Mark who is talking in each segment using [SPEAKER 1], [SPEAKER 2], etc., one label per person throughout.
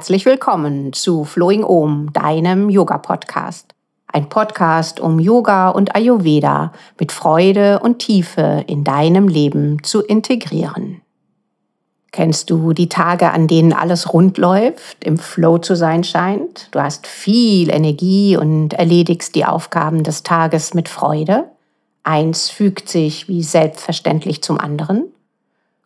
[SPEAKER 1] Herzlich willkommen zu Flowing Om, deinem Yoga-Podcast. Ein Podcast, um Yoga und Ayurveda mit Freude und Tiefe in deinem Leben zu integrieren. Kennst du die Tage, an denen alles rund läuft, im Flow zu sein scheint? Du hast viel Energie und erledigst die Aufgaben des Tages mit Freude. Eins fügt sich wie selbstverständlich zum anderen.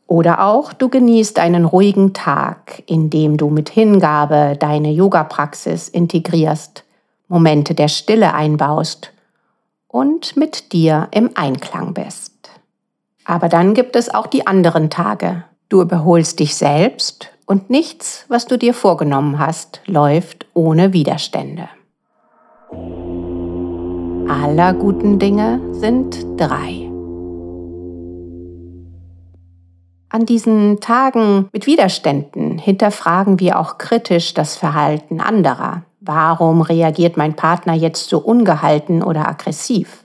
[SPEAKER 1] Oder auch du genießt einen ruhigen Tag, in dem du mit Hingabe deine Yoga-Praxis integrierst, Momente der Stille einbaust und mit dir im Einklang bist. Aber dann gibt es auch die anderen Tage, Du überholst dich selbst und nichts, was du dir vorgenommen hast, läuft ohne Widerstände. Aller guten Dinge sind drei. An diesen Tagen mit Widerständen hinterfragen wir auch kritisch das Verhalten anderer. Warum reagiert mein Partner jetzt so ungehalten oder aggressiv?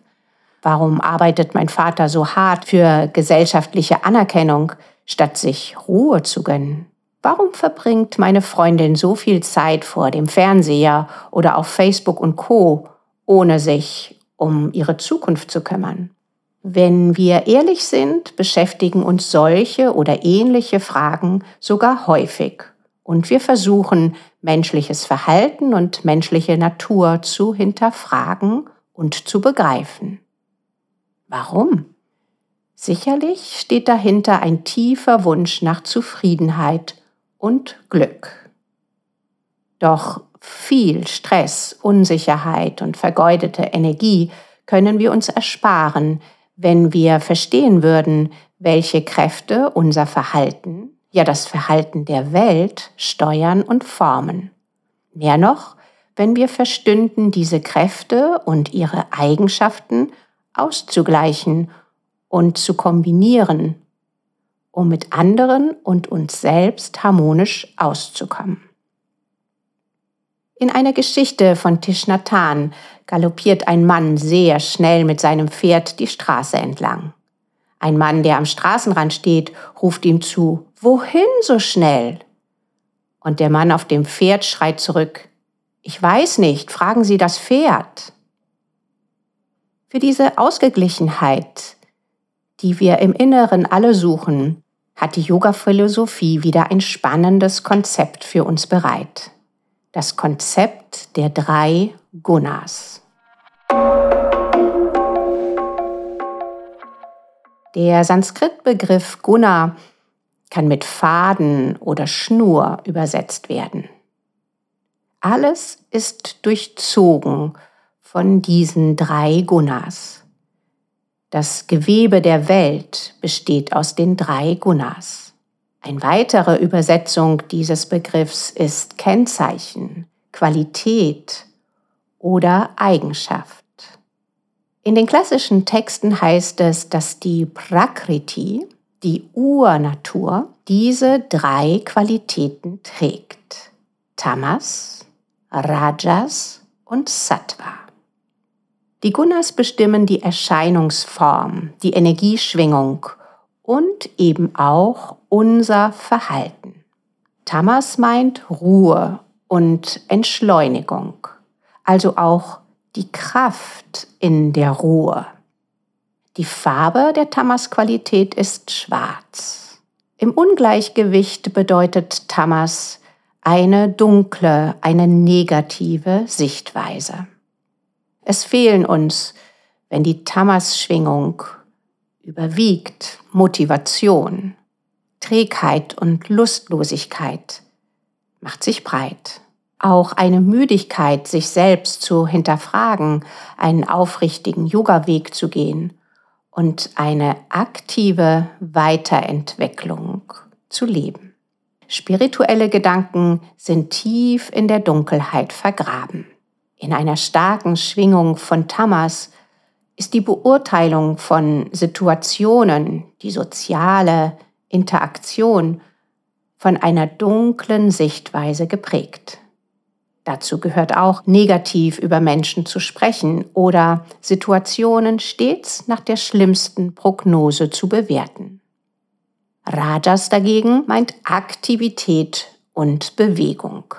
[SPEAKER 1] Warum arbeitet mein Vater so hart für gesellschaftliche Anerkennung, statt sich Ruhe zu gönnen? Warum verbringt meine Freundin so viel Zeit vor dem Fernseher oder auf Facebook und Co, ohne sich um ihre Zukunft zu kümmern? Wenn wir ehrlich sind, beschäftigen uns solche oder ähnliche Fragen sogar häufig und wir versuchen, menschliches Verhalten und menschliche Natur zu hinterfragen und zu begreifen. Warum? Sicherlich steht dahinter ein tiefer Wunsch nach Zufriedenheit und Glück. Doch viel Stress, Unsicherheit und vergeudete Energie können wir uns ersparen, wenn wir verstehen würden, welche Kräfte unser Verhalten, ja das Verhalten der Welt steuern und formen. Mehr noch, wenn wir verstünden, diese Kräfte und ihre Eigenschaften auszugleichen und zu kombinieren, um mit anderen und uns selbst harmonisch auszukommen. In einer Geschichte von Tishnatan galoppiert ein Mann sehr schnell mit seinem Pferd die Straße entlang. Ein Mann, der am Straßenrand steht, ruft ihm zu, Wohin so schnell? Und der Mann auf dem Pferd schreit zurück, Ich weiß nicht, fragen Sie das Pferd. Für diese Ausgeglichenheit die wir im Inneren alle suchen, hat die Yoga-Philosophie wieder ein spannendes Konzept für uns bereit. Das Konzept der drei Gunas. Der Sanskrit-Begriff Guna kann mit Faden oder Schnur übersetzt werden. Alles ist durchzogen von diesen drei Gunas. Das Gewebe der Welt besteht aus den drei Gunas. Eine weitere Übersetzung dieses Begriffs ist Kennzeichen, Qualität oder Eigenschaft. In den klassischen Texten heißt es, dass die Prakriti, die Urnatur, diese drei Qualitäten trägt. Tamas, Rajas und Sattva. Die Gunas bestimmen die Erscheinungsform, die Energieschwingung und eben auch unser Verhalten. Tamas meint Ruhe und Entschleunigung, also auch die Kraft in der Ruhe. Die Farbe der Tamas-Qualität ist schwarz. Im Ungleichgewicht bedeutet Tamas eine dunkle, eine negative Sichtweise. Es fehlen uns, wenn die Tamas-Schwingung überwiegt, Motivation, Trägheit und Lustlosigkeit macht sich breit. Auch eine Müdigkeit, sich selbst zu hinterfragen, einen aufrichtigen Yoga-Weg zu gehen und eine aktive Weiterentwicklung zu leben. Spirituelle Gedanken sind tief in der Dunkelheit vergraben. In einer starken Schwingung von Tamas ist die Beurteilung von Situationen, die soziale Interaktion von einer dunklen Sichtweise geprägt. Dazu gehört auch, negativ über Menschen zu sprechen oder Situationen stets nach der schlimmsten Prognose zu bewerten. Rajas dagegen meint Aktivität und Bewegung.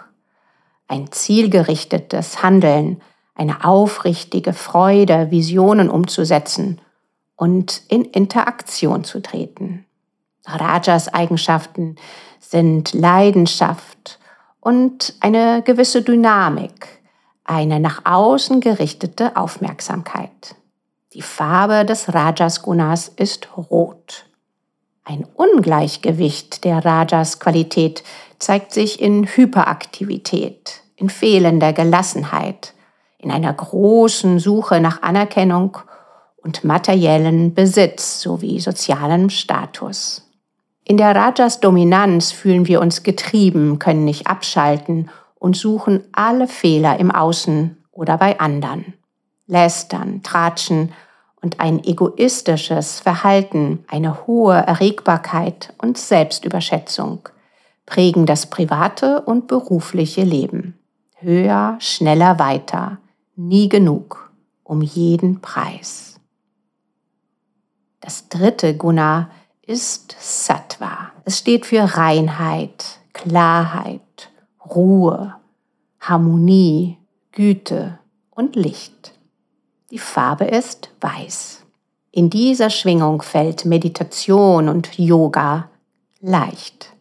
[SPEAKER 1] Ein zielgerichtetes Handeln, eine aufrichtige Freude, Visionen umzusetzen und in Interaktion zu treten. Rajas Eigenschaften sind Leidenschaft, und eine gewisse Dynamik, eine nach außen gerichtete Aufmerksamkeit. Die Farbe des Rajas Gunas ist rot. Ein Ungleichgewicht der Rajas Qualität zeigt sich in Hyperaktivität, in fehlender Gelassenheit, in einer großen Suche nach Anerkennung und materiellen Besitz sowie sozialem Status. In der Rajas Dominanz fühlen wir uns getrieben, können nicht abschalten und suchen alle Fehler im Außen oder bei anderen. Lästern, Tratschen und ein egoistisches Verhalten, eine hohe Erregbarkeit und Selbstüberschätzung prägen das private und berufliche Leben. Höher, schneller, weiter, nie genug, um jeden Preis. Das dritte Guna ist Sattva. Es steht für Reinheit, Klarheit, Ruhe, Harmonie, Güte und Licht. Die Farbe ist weiß. In dieser Schwingung fällt Meditation und Yoga leicht.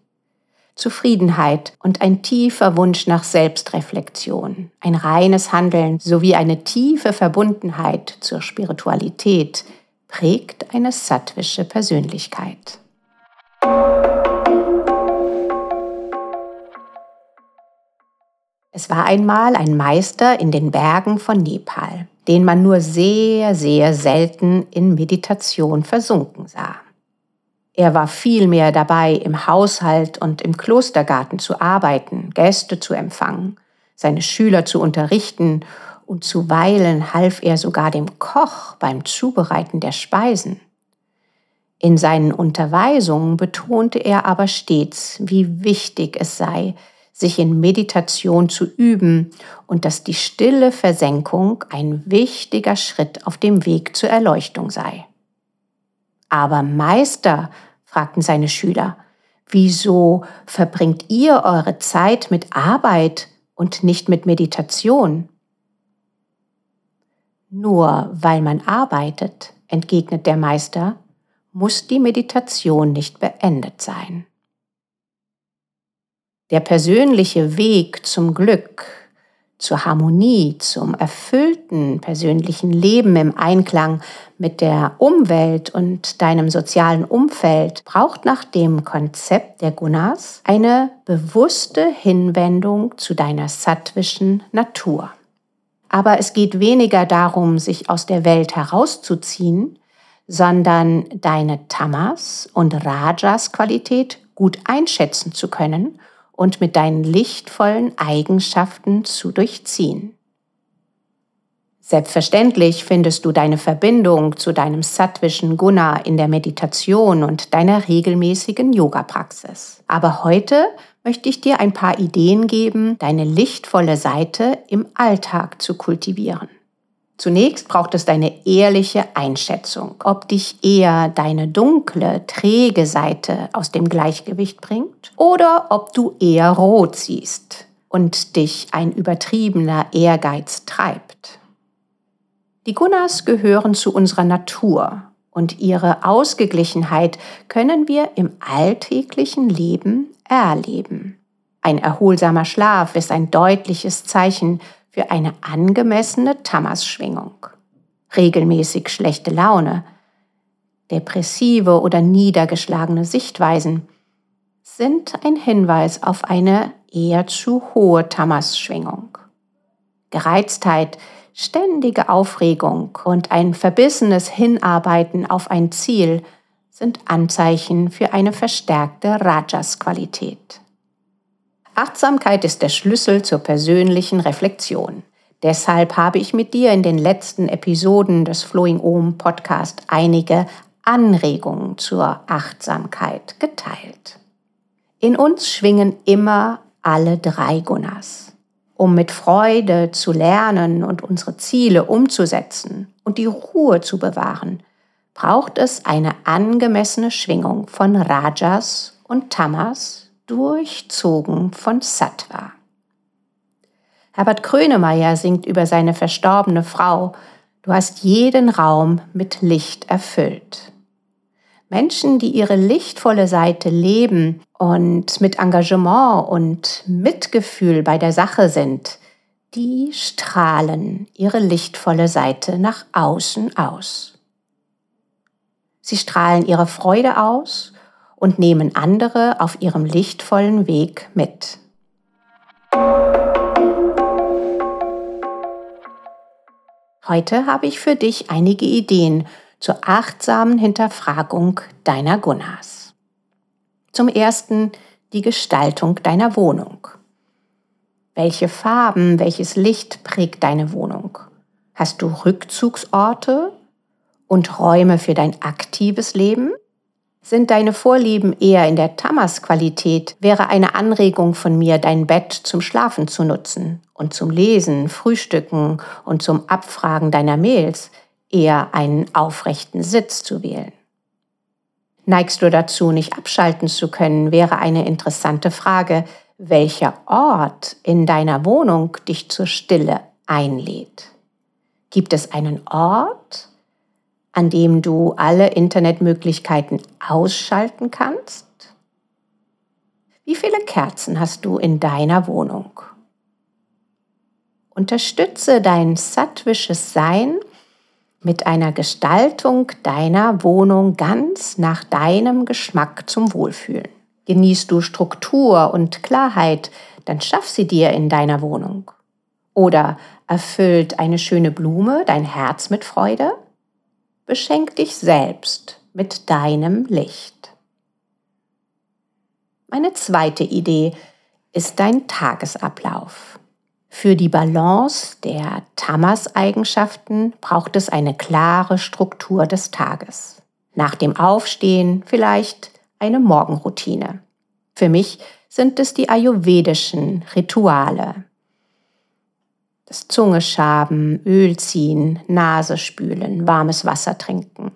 [SPEAKER 1] Zufriedenheit und ein tiefer Wunsch nach Selbstreflexion, ein reines Handeln sowie eine tiefe Verbundenheit zur Spiritualität prägt eine sattwische Persönlichkeit. Es war einmal ein Meister in den Bergen von Nepal, den man nur sehr, sehr selten in Meditation versunken sah. Er war vielmehr dabei, im Haushalt und im Klostergarten zu arbeiten, Gäste zu empfangen, seine Schüler zu unterrichten und zuweilen half er sogar dem Koch beim Zubereiten der Speisen. In seinen Unterweisungen betonte er aber stets, wie wichtig es sei, sich in Meditation zu üben und dass die stille Versenkung ein wichtiger Schritt auf dem Weg zur Erleuchtung sei. Aber Meister, fragten seine Schüler, wieso verbringt ihr eure Zeit mit Arbeit und nicht mit Meditation? Nur weil man arbeitet, entgegnet der Meister, muss die Meditation nicht beendet sein. Der persönliche Weg zum Glück, zur Harmonie, zum erfüllten persönlichen Leben im Einklang mit der Umwelt und deinem sozialen Umfeld braucht nach dem Konzept der Gunas eine bewusste Hinwendung zu deiner sattwischen Natur. Aber es geht weniger darum, sich aus der Welt herauszuziehen, sondern deine Tamas und Rajas Qualität gut einschätzen zu können und mit deinen lichtvollen Eigenschaften zu durchziehen. Selbstverständlich findest du deine Verbindung zu deinem sattwischen Guna in der Meditation und deiner regelmäßigen Yoga-Praxis. Aber heute möchte ich dir ein paar Ideen geben, deine lichtvolle Seite im Alltag zu kultivieren. Zunächst braucht es deine ehrliche Einschätzung, ob dich eher deine dunkle, träge Seite aus dem Gleichgewicht bringt oder ob du eher rot siehst und dich ein übertriebener Ehrgeiz treibt. Die Gunas gehören zu unserer Natur und ihre Ausgeglichenheit können wir im alltäglichen Leben erleben. Ein erholsamer Schlaf ist ein deutliches Zeichen für eine angemessene Tamas-Schwingung. Regelmäßig schlechte Laune, depressive oder niedergeschlagene Sichtweisen sind ein Hinweis auf eine eher zu hohe Tamas-Schwingung. Gereiztheit Ständige Aufregung und ein verbissenes Hinarbeiten auf ein Ziel sind Anzeichen für eine verstärkte Rajas-Qualität. Achtsamkeit ist der Schlüssel zur persönlichen Reflexion. Deshalb habe ich mit dir in den letzten Episoden des Flowing Om Podcast einige Anregungen zur Achtsamkeit geteilt. In uns schwingen immer alle drei Gunas Um mit Freude zu lernen und unsere Ziele umzusetzen und die Ruhe zu bewahren, braucht es eine angemessene Schwingung von Rajas und Tamas, durchzogen von Sattva. Herbert Grönemeyer singt über seine verstorbene Frau, Du hast jeden Raum mit Licht erfüllt. Menschen, die ihre lichtvolle Seite leben und mit Engagement und Mitgefühl bei der Sache sind, die strahlen ihre lichtvolle Seite nach außen aus. Sie strahlen ihre Freude aus und nehmen andere auf ihrem lichtvollen Weg mit. Heute habe ich für dich einige Ideen zur achtsamen Hinterfragung deiner Gunas. Zum ersten die Gestaltung deiner Wohnung. Welche Farben, welches Licht prägt deine Wohnung? Hast du Rückzugsorte und Räume für dein aktives Leben? Sind deine Vorlieben eher in der Tamas-Qualität, wäre eine Anregung von mir, dein Bett zum Schlafen zu nutzen und zum Lesen, Frühstücken und zum Abfragen deiner Mails eher einen aufrechten Sitz zu wählen. Neigst du dazu, nicht abschalten zu können, wäre eine interessante Frage, welcher Ort in deiner Wohnung dich zur Stille einlädt. Gibt es einen Ort, an dem du alle Internetmöglichkeiten ausschalten kannst? Wie viele Kerzen hast du in deiner Wohnung? Unterstütze dein sattwisches Sein mit einer Gestaltung deiner Wohnung ganz nach deinem Geschmack zum Wohlfühlen. Genießt du Struktur und Klarheit, dann schaff sie dir in deiner Wohnung. Oder erfüllt eine schöne Blume dein Herz mit Freude? Beschenk dich selbst mit deinem Licht. Meine zweite Idee ist dein Tagesablauf. Für die Balance der Tamas-Eigenschaften braucht es eine klare Struktur des Tages. Nach dem Aufstehen vielleicht eine Morgenroutine. Für mich sind es die ayurvedischen Rituale. Das Zungeschaben, Öl ziehen, Nase spülen, warmes Wasser trinken.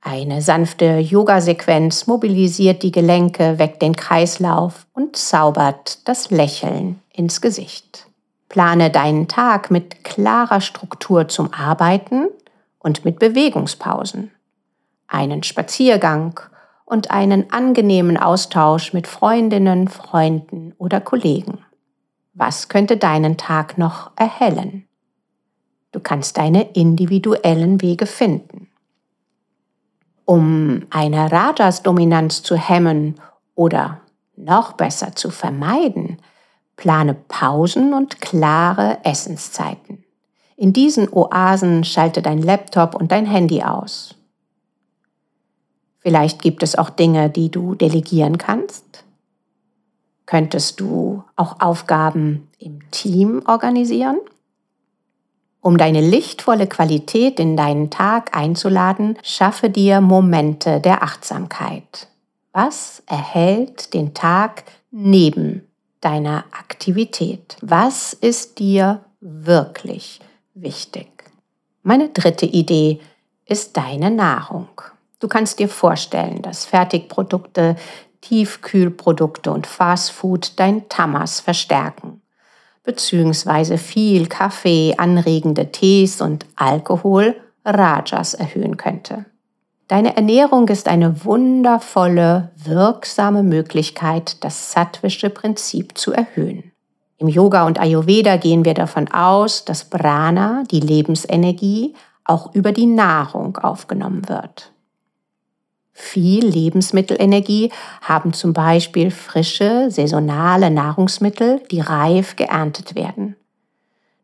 [SPEAKER 1] Eine sanfte Yoga-Sequenz mobilisiert die Gelenke, weckt den Kreislauf und zaubert das Lächeln ins Gesicht. Plane deinen Tag mit klarer Struktur zum Arbeiten und mit Bewegungspausen. Einen Spaziergang und einen angenehmen Austausch mit Freundinnen, Freunden oder Kollegen. Was könnte deinen Tag noch erhellen? Du kannst deine individuellen Wege finden. Um eine Rajas-Dominanz zu hemmen oder noch besser zu vermeiden, plane Pausen und klare Essenszeiten. In diesen Oasen schalte dein Laptop und dein Handy aus. Vielleicht gibt es auch Dinge, die du delegieren kannst. Könntest du auch Aufgaben im Team organisieren? Um deine lichtvolle Qualität in deinen Tag einzuladen, schaffe dir Momente der Achtsamkeit. Was erhält den Tag neben deiner Aktivität? Was ist dir wirklich wichtig? Meine dritte Idee ist deine Nahrung. Du kannst dir vorstellen, dass Fertigprodukte, Tiefkühlprodukte und Fastfood dein Tamas verstärken beziehungsweise viel Kaffee, anregende Tees und Alkohol Rajas erhöhen könnte. Deine Ernährung ist eine wundervolle, wirksame Möglichkeit, das sattwische Prinzip zu erhöhen. Im Yoga und Ayurveda gehen wir davon aus, dass Prana, die Lebensenergie, auch über die Nahrung aufgenommen wird. Viel Lebensmittelenergie haben zum Beispiel frische, saisonale Nahrungsmittel, die reif geerntet werden.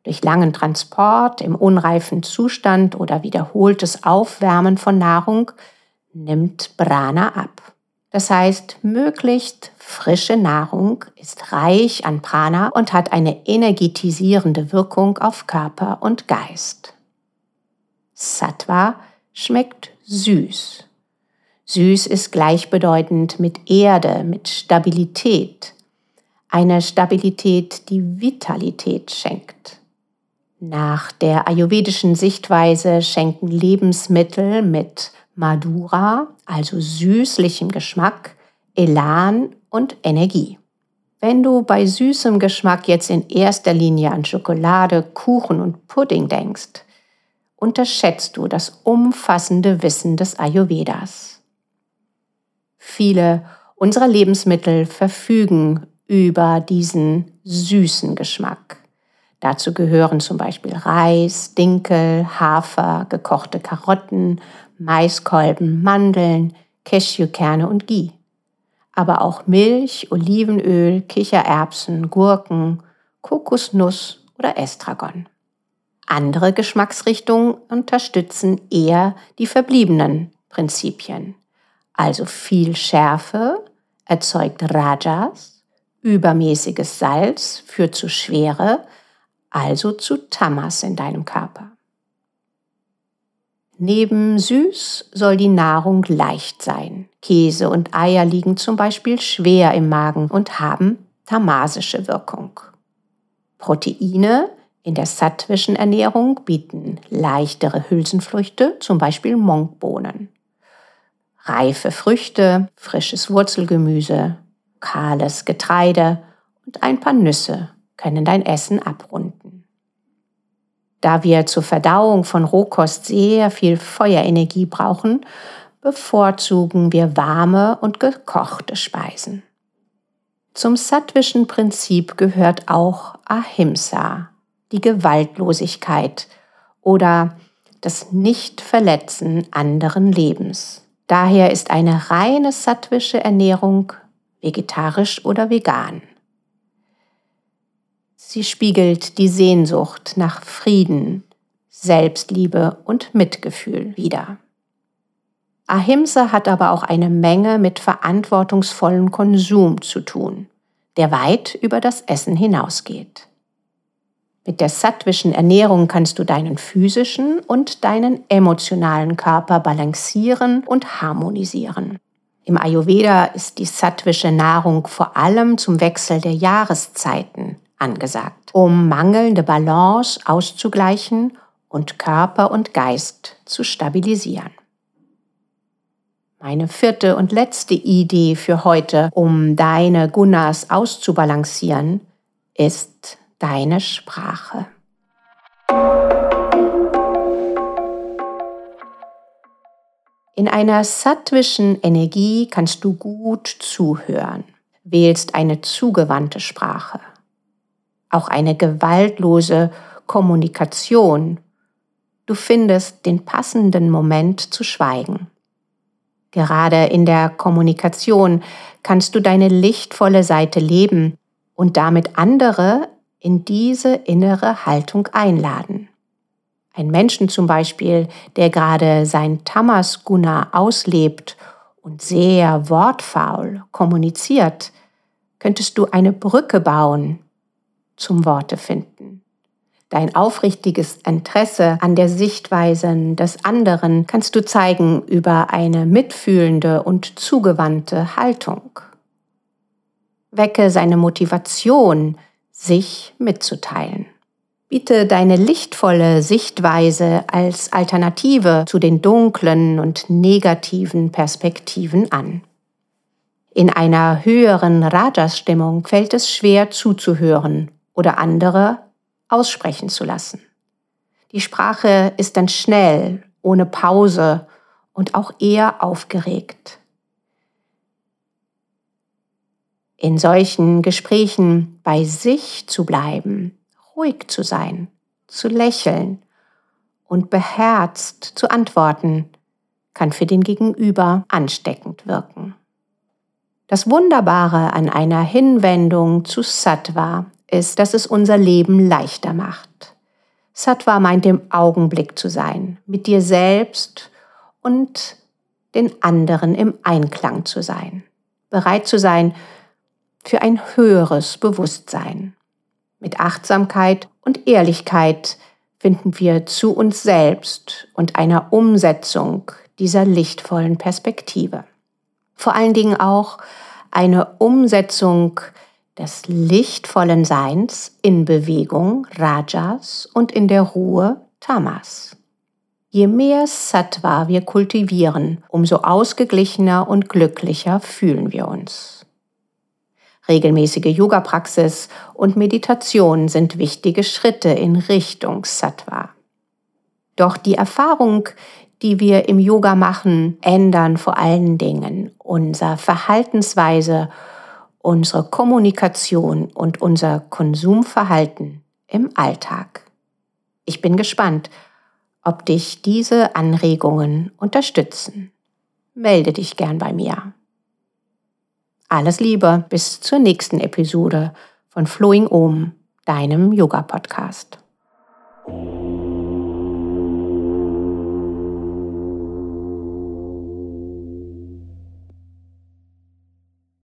[SPEAKER 1] Durch langen Transport im unreifen Zustand oder wiederholtes Aufwärmen von Nahrung nimmt Prana ab. Das heißt, möglichst frische Nahrung ist reich an Prana und hat eine energetisierende Wirkung auf Körper und Geist. Sattva schmeckt süß. Süß ist gleichbedeutend mit Erde, mit Stabilität. Eine Stabilität, die Vitalität schenkt. Nach der ayurvedischen Sichtweise schenken Lebensmittel mit Madura, also süßlichem Geschmack, Elan und Energie. Wenn du bei süßem Geschmack jetzt in erster Linie an Schokolade, Kuchen und Pudding denkst, unterschätzt du das umfassende Wissen des Ayurvedas. Viele unserer Lebensmittel verfügen über diesen süßen Geschmack. Dazu gehören zum Beispiel Reis, Dinkel, Hafer, gekochte Karotten, Maiskolben, Mandeln, Cashewkerne und Ghee. Aber auch Milch, Olivenöl, Kichererbsen, Gurken, Kokosnuss oder Estragon. Andere Geschmacksrichtungen unterstützen eher die verbliebenen Prinzipien. Also viel Schärfe erzeugt Rajas, übermäßiges Salz führt zu Schwere, also zu Tamas in deinem Körper. Neben süß soll die Nahrung leicht sein. Käse und Eier liegen zum Beispiel schwer im Magen und haben tamasische Wirkung. Proteine in der sattwischen Ernährung bieten leichtere Hülsenfrüchte, zum Beispiel Monkbohnen. Reife Früchte, frisches Wurzelgemüse, kahles Getreide und ein paar Nüsse können dein Essen abrunden. Da wir zur Verdauung von Rohkost sehr viel Feuerenergie brauchen, bevorzugen wir warme und gekochte Speisen. Zum sattwischen Prinzip gehört auch Ahimsa, die Gewaltlosigkeit oder das Nichtverletzen anderen Lebens. Daher ist eine reine sattwische Ernährung vegetarisch oder vegan. Sie spiegelt die Sehnsucht nach Frieden, Selbstliebe und Mitgefühl wider. Ahimsa hat aber auch eine Menge mit verantwortungsvollem Konsum zu tun, der weit über das Essen hinausgeht. Mit der sattwischen Ernährung kannst du deinen physischen und deinen emotionalen Körper balancieren und harmonisieren. Im Ayurveda ist die sattwische Nahrung vor allem zum Wechsel der Jahreszeiten angesagt, um mangelnde Balance auszugleichen und Körper und Geist zu stabilisieren. Meine vierte und letzte Idee für heute, um deine Gunas auszubalancieren, ist deine Sprache. In einer sattwischen Energie kannst du gut zuhören, wählst eine zugewandte Sprache, auch eine gewaltlose Kommunikation. Du findest den passenden Moment zu schweigen. Gerade in der Kommunikation kannst du deine lichtvolle Seite leben und damit andere in diese innere Haltung einladen. Ein Menschen zum Beispiel, der gerade sein Tamasguna auslebt und sehr wortfaul kommuniziert, könntest du eine Brücke bauen zum Worte finden. Dein aufrichtiges Interesse an der Sichtweise des anderen kannst du zeigen über eine mitfühlende und zugewandte Haltung. Wecke seine Motivation, sich mitzuteilen. Biete deine lichtvolle Sichtweise als Alternative zu den dunklen und negativen Perspektiven an. In einer höheren Rajas-Stimmung fällt es schwer zuzuhören oder andere aussprechen zu lassen. Die Sprache ist dann schnell, ohne Pause und auch eher aufgeregt. In solchen Gesprächen bei sich zu bleiben, ruhig zu sein, zu lächeln und beherzt zu antworten, kann für den Gegenüber ansteckend wirken. Das Wunderbare an einer Hinwendung zu Sattva ist, dass es unser Leben leichter macht. Sattva meint im Augenblick zu sein, mit dir selbst und den anderen im Einklang zu sein, bereit zu sein für ein höheres Bewusstsein. Mit Achtsamkeit und Ehrlichkeit finden wir zu uns selbst und einer Umsetzung dieser lichtvollen Perspektive. Vor allen Dingen auch eine Umsetzung des lichtvollen Seins in Bewegung Rajas und in der Ruhe Tamas. Je mehr Sattva wir kultivieren, umso ausgeglichener und glücklicher fühlen wir uns. Regelmäßige Yoga-Praxis und Meditation sind wichtige Schritte in Richtung Sattva. Doch die Erfahrung, die wir im Yoga machen, ändern vor allen Dingen unsere Verhaltensweise, unsere Kommunikation und unser Konsumverhalten im Alltag. Ich bin gespannt, ob dich diese Anregungen unterstützen. Melde dich gern bei mir. Alles Liebe, bis zur nächsten Episode von Flowing Om, deinem Yoga-Podcast.